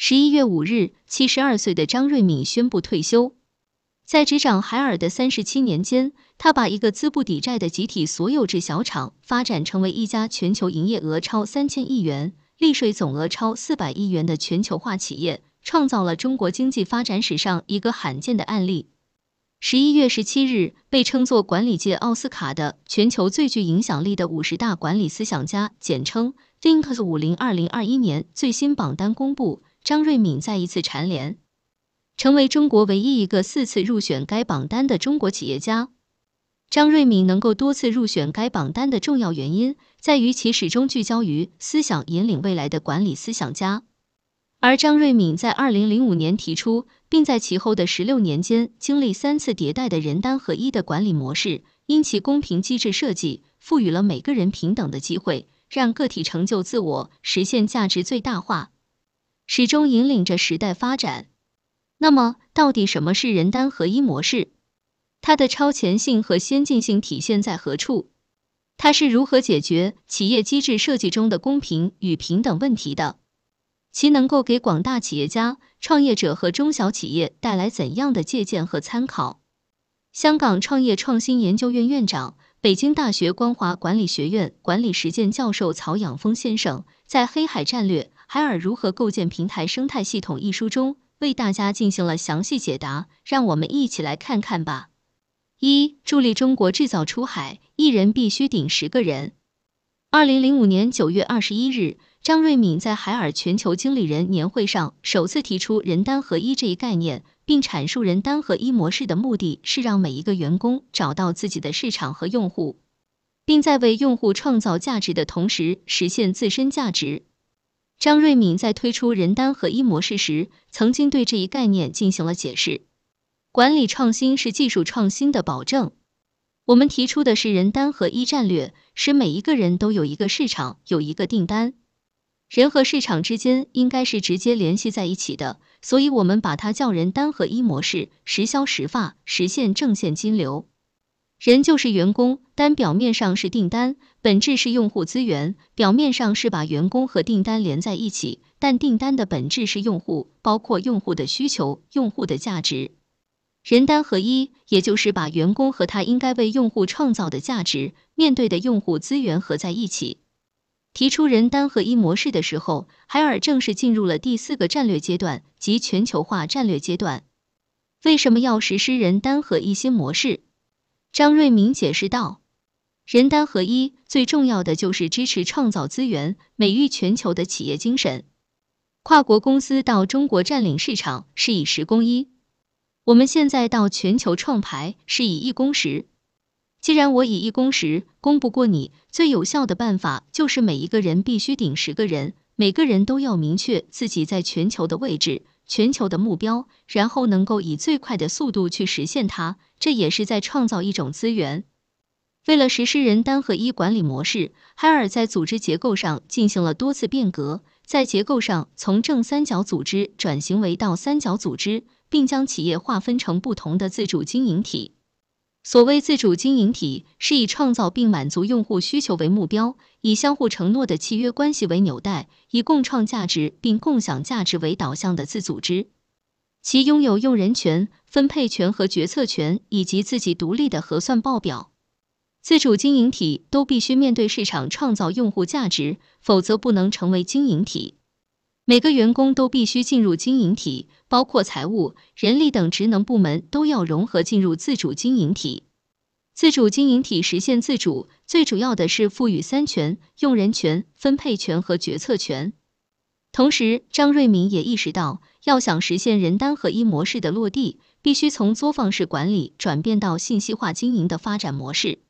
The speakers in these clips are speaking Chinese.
十一月五日，七十二岁的张瑞敏宣布退休。在执掌海尔的三十七年间，他把一个资不抵债的集体所有制小厂发展成为一家全球营业额超三千亿元、利税总额超四百亿元的全球化企业，创造了中国经济发展史上一个罕见的案例。十一月十七日，被称作管理界奥斯卡的全球最具影响力的五十大管理思想家，简称 Thinkers 五零二零二一年最新榜单公布。张瑞敏再一次蝉联，成为中国唯一一个四次入选该榜单的中国企业家。张瑞敏能够多次入选该榜单的重要原因，在于其始终聚焦于思想引领未来的管理思想家。而张瑞敏在二零零五年提出，并在其后的十六年间经历三次迭代的人单合一的管理模式，因其公平机制设计，赋予了每个人平等的机会，让个体成就自我，实现价值最大化。始终引领着时代发展。那么，到底什么是人单合一模式？它的超前性和先进性体现在何处？它是如何解决企业机制设计中的公平与平等问题的？其能够给广大企业家、创业者和中小企业带来怎样的借鉴和参考？香港创业创新研究院院长、北京大学光华管理学院管理实践教授曹养峰先生在《黑海战略》。海尔如何构建平台生态系统一书中为大家进行了详细解答，让我们一起来看看吧。一、助力中国制造出海，一人必须顶十个人。二零零五年九月二十一日，张瑞敏在海尔全球经理人年会上首次提出人单合一这一概念，并阐述人单合一模式的目的是让每一个员工找到自己的市场和用户，并在为用户创造价值的同时实现自身价值。张瑞敏在推出人单合一模式时，曾经对这一概念进行了解释。管理创新是技术创新的保证。我们提出的是人单合一战略，使每一个人都有一个市场，有一个订单。人和市场之间应该是直接联系在一起的，所以我们把它叫人单合一模式，实销实发，实现正现金流。人就是员工，单表面上是订单，本质是用户资源。表面上是把员工和订单连在一起，但订单的本质是用户，包括用户的需求、用户的价值。人单合一，也就是把员工和他应该为用户创造的价值、面对的用户资源合在一起。提出人单合一模式的时候，海尔正式进入了第四个战略阶段，即全球化战略阶段。为什么要实施人单合一新模式？张瑞敏解释道：“人单合一最重要的就是支持创造资源、美育全球的企业精神。跨国公司到中国占领市场是以十攻一，我们现在到全球创牌是以一攻十。既然我以一攻十，攻不过你，最有效的办法就是每一个人必须顶十个人，每个人都要明确自己在全球的位置。”全球的目标，然后能够以最快的速度去实现它，这也是在创造一种资源。为了实施人单合一管理模式，海尔在组织结构上进行了多次变革，在结构上从正三角组织转型为倒三角组织，并将企业划分成不同的自主经营体。所谓自主经营体，是以创造并满足用户需求为目标，以相互承诺的契约关系为纽带，以共创价值并共享价值为导向的自组织。其拥有用人权、分配权和决策权，以及自己独立的核算报表。自主经营体都必须面对市场创造用户价值，否则不能成为经营体。每个员工都必须进入经营体，包括财务、人力等职能部门都要融合进入自主经营体。自主经营体实现自主，最主要的是赋予三权：用人权、分配权和决策权。同时，张瑞敏也意识到，要想实现人单合一模式的落地，必须从作坊式管理转变到信息化经营的发展模式。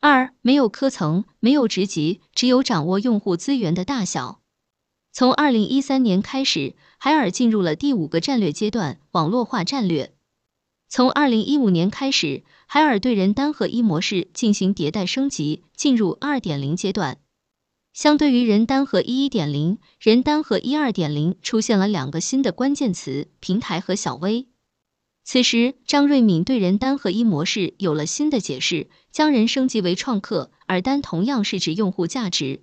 二、没有科层，没有职级，只有掌握用户资源的大小。从二零一三年开始，海尔进入了第五个战略阶段——网络化战略。从二零一五年开始，海尔对人单合一模式进行迭代升级，进入二点零阶段。相对于人单合一一点零，人单合一二点零出现了两个新的关键词：平台和小微。此时，张瑞敏对人单合一模式有了新的解释，将人升级为创客，而单同样是指用户价值。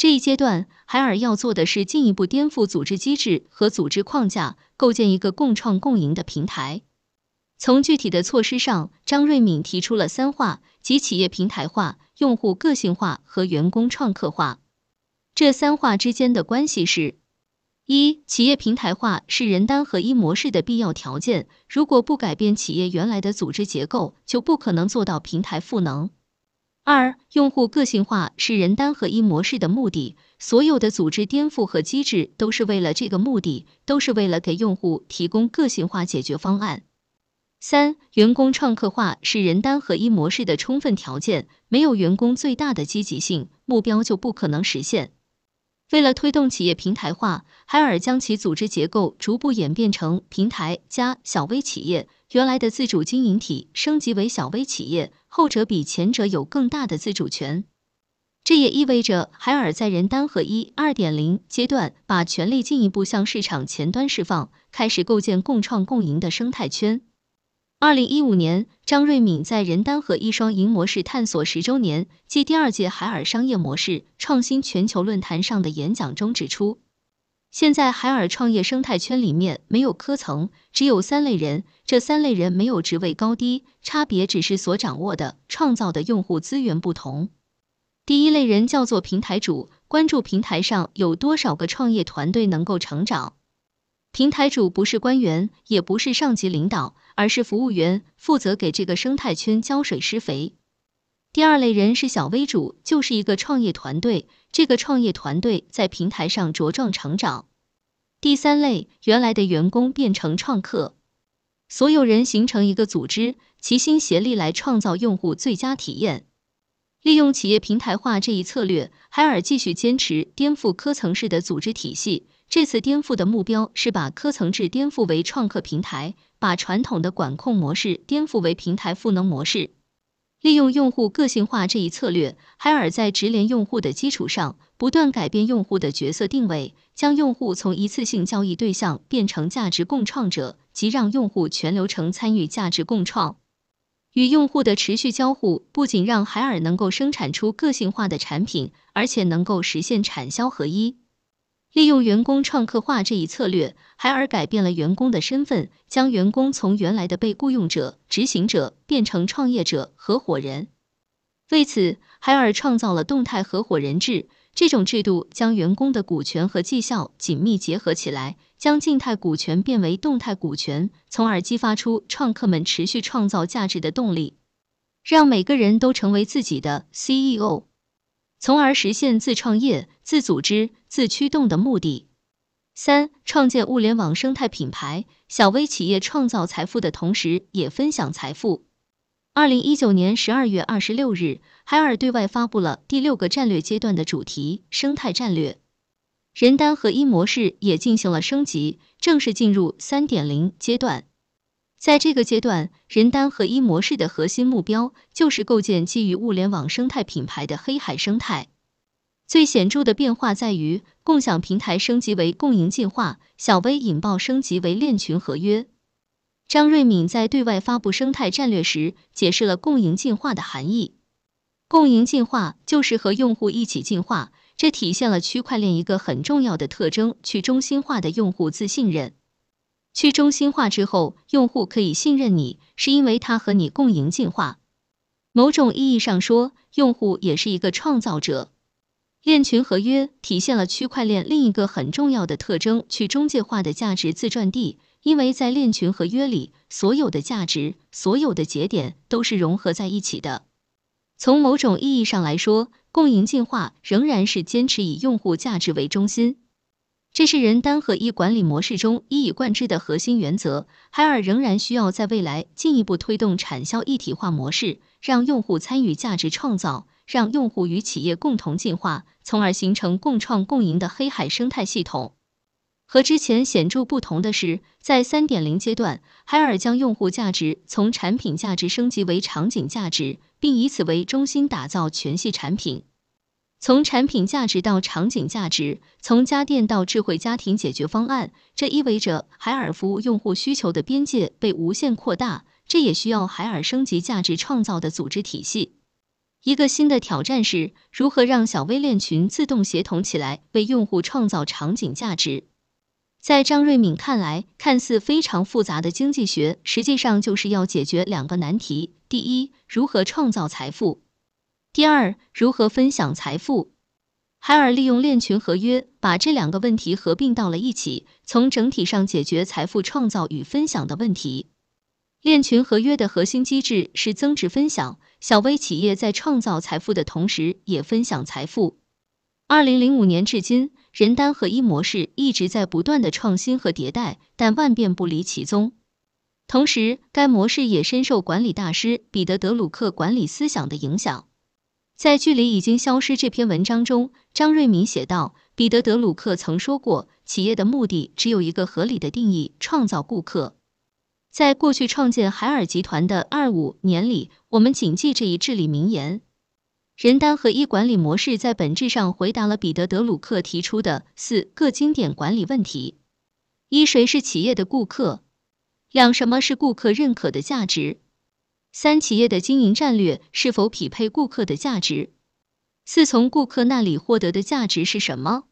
这一阶段，海尔要做的是进一步颠覆组织机制和组织框架，构建一个共创共赢的平台。从具体的措施上，张瑞敏提出了三化，即企业平台化、用户个性化和员工创客化。这三化之间的关系是：一、企业平台化是人单合一模式的必要条件，如果不改变企业原来的组织结构，就不可能做到平台赋能。二、用户个性化是人单合一模式的目的，所有的组织颠覆和机制都是为了这个目的，都是为了给用户提供个性化解决方案。三、员工创客化是人单合一模式的充分条件，没有员工最大的积极性，目标就不可能实现。为了推动企业平台化，海尔将其组织结构逐步演变成平台加小微企业，原来的自主经营体升级为小微企业，后者比前者有更大的自主权。这也意味着海尔在人单合一二点零阶段，把权力进一步向市场前端释放，开始构建共创共赢的生态圈。二零一五年，张瑞敏在人单合一双赢模式探索十周年暨第二届海尔商业模式创新全球论坛上的演讲中指出，现在海尔创业生态圈里面没有科层，只有三类人，这三类人没有职位高低，差别只是所掌握的、创造的用户资源不同。第一类人叫做平台主，关注平台上有多少个创业团队能够成长。平台主不是官员，也不是上级领导，而是服务员，负责给这个生态圈浇水施肥。第二类人是小微主，就是一个创业团队，这个创业团队在平台上茁壮成长。第三类，原来的员工变成创客，所有人形成一个组织，齐心协力来创造用户最佳体验。利用企业平台化这一策略，海尔继续坚持颠覆科层式的组织体系。这次颠覆的目标是把科层制颠覆为创客平台，把传统的管控模式颠覆为平台赋能模式。利用用户个性化这一策略，海尔在直连用户的基础上，不断改变用户的角色定位，将用户从一次性交易对象变成价值共创者，即让用户全流程参与价值共创。与用户的持续交互，不仅让海尔能够生产出个性化的产品，而且能够实现产销合一。利用员工创客化这一策略，海尔改变了员工的身份，将员工从原来的被雇佣者、执行者变成创业者、合伙人。为此，海尔创造了动态合伙人制，这种制度将员工的股权和绩效紧密结合起来，将静态股权变为动态股权，从而激发出创客们持续创造价值的动力，让每个人都成为自己的 CEO。从而实现自创业、自组织、自驱动的目的。三、创建物联网生态品牌，小微企业创造财富的同时，也分享财富。二零一九年十二月二十六日，海尔对外发布了第六个战略阶段的主题——生态战略。人单合一模式也进行了升级，正式进入三点零阶段。在这个阶段，人单合一模式的核心目标就是构建基于物联网生态品牌的黑海生态。最显著的变化在于，共享平台升级为共赢进化，小微引爆升级为链群合约。张瑞敏在对外发布生态战略时，解释了共赢进化的含义。共赢进化就是和用户一起进化，这体现了区块链一个很重要的特征——去中心化的用户自信任。去中心化之后，用户可以信任你，是因为他和你共赢进化。某种意义上说，用户也是一个创造者。链群合约体现了区块链另一个很重要的特征——去中介化的价值自传递。因为在链群合约里，所有的价值、所有的节点都是融合在一起的。从某种意义上来说，共赢进化仍然是坚持以用户价值为中心。这是人单合一管理模式中一以贯之的核心原则。海尔仍然需要在未来进一步推动产销一体化模式，让用户参与价值创造，让用户与企业共同进化，从而形成共创共赢的黑海生态系统。和之前显著不同的是，在三点零阶段，海尔将用户价值从产品价值升级为场景价值，并以此为中心打造全系产品。从产品价值到场景价值，从家电到智慧家庭解决方案，这意味着海尔服务用户需求的边界被无限扩大。这也需要海尔升级价值创造的组织体系。一个新的挑战是如何让小微链群自动协同起来，为用户创造场景价值。在张瑞敏看来，看似非常复杂的经济学，实际上就是要解决两个难题：第一，如何创造财富；第二，如何分享财富。海尔利用链群合约把这两个问题合并到了一起，从整体上解决财富创造与分享的问题。链群合约的核心机制是增值分享，小微企业在创造财富的同时也分享财富。二零零五年至今，人单合一模式一直在不断的创新和迭代，但万变不离其宗。同时，该模式也深受管理大师彼得德鲁克管理思想的影响。在距离已经消失这篇文章中，张瑞敏写道：“彼得德鲁克曾说过，企业的目的只有一个合理的定义，创造顾客。”在过去创建海尔集团的二五年里，我们谨记这一至理名言。人单合一管理模式在本质上回答了彼得德鲁克提出的四个经典管理问题：一、谁是企业的顾客？两、什么是顾客认可的价值？三、企业的经营战略是否匹配顾客的价值？四、从顾客那里获得的价值是什么？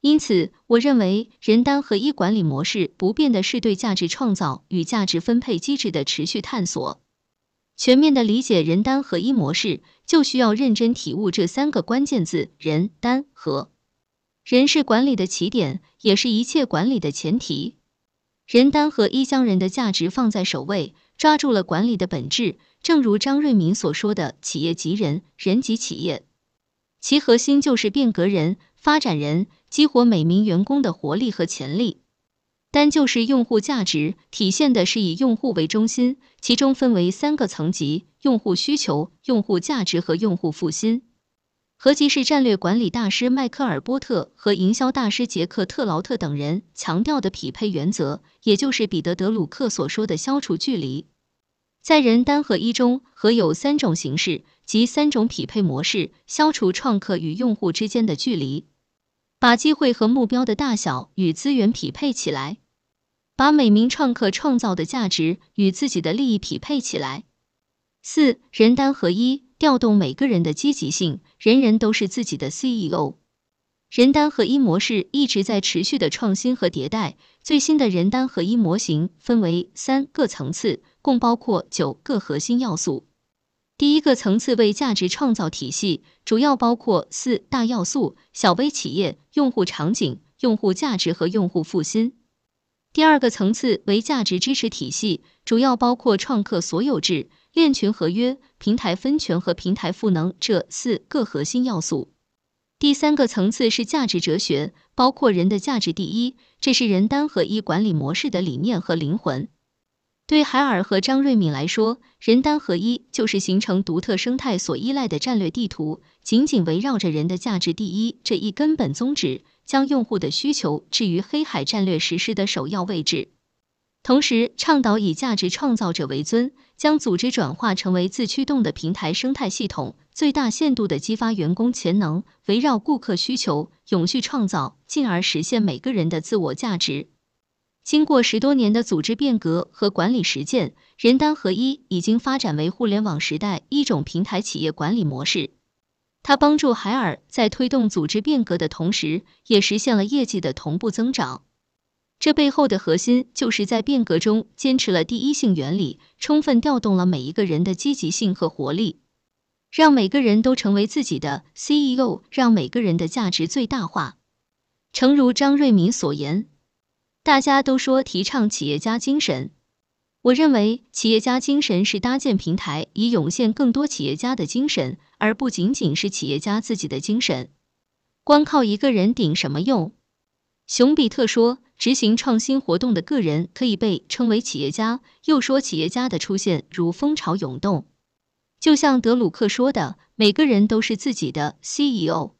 因此，我认为人单合一管理模式不变的是对价值创造与价值分配机制的持续探索。全面的理解人单合一模式，就需要认真体悟这三个关键字：人、单、合。人是管理的起点，也是一切管理的前提。人单合一将人的价值放在首位。抓住了管理的本质，正如张瑞敏所说的“企业即人，人即企业”，其核心就是变革人、发展人，激活每名员工的活力和潜力。单就是用户价值，体现的是以用户为中心，其中分为三个层级：用户需求、用户价值和用户复心。合即是战略管理大师迈克尔波特和营销大师杰克特劳特等人强调的匹配原则，也就是彼得德鲁克所说的消除距离。在人单合一中，合有三种形式，即三种匹配模式，消除创客与用户之间的距离，把机会和目标的大小与资源匹配起来，把每名创客创造的价值与自己的利益匹配起来。四人单合一。调动每个人的积极性，人人都是自己的 CEO。人单合一模式一直在持续的创新和迭代。最新的人单合一模型分为三个层次，共包括九个核心要素。第一个层次为价值创造体系，主要包括四大要素：小微企业、用户场景、用户价值和用户复兴。第二个层次为价值支持体系，主要包括创客所有制。链群合约、平台分权和平台赋能这四个核心要素。第三个层次是价值哲学，包括人的价值第一，这是人单合一管理模式的理念和灵魂。对海尔和张瑞敏来说，人单合一就是形成独特生态所依赖的战略地图，紧紧围绕着人的价值第一这一根本宗旨，将用户的需求置于黑海战略实施的首要位置。同时，倡导以价值创造者为尊，将组织转化成为自驱动的平台生态系统，最大限度的激发员工潜能，围绕顾客需求永续创造，进而实现每个人的自我价值。经过十多年的组织变革和管理实践，人单合一已经发展为互联网时代一种平台企业管理模式。它帮助海尔在推动组织变革的同时，也实现了业绩的同步增长。这背后的核心就是在变革中坚持了第一性原理，充分调动了每一个人的积极性和活力，让每个人都成为自己的 CEO，让每个人的价值最大化。诚如张瑞敏所言，大家都说提倡企业家精神，我认为企业家精神是搭建平台，以涌现更多企业家的精神，而不仅仅是企业家自己的精神。光靠一个人顶什么用？熊彼特说。执行创新活动的个人可以被称为企业家。又说，企业家的出现如风潮涌动，就像德鲁克说的，每个人都是自己的 CEO。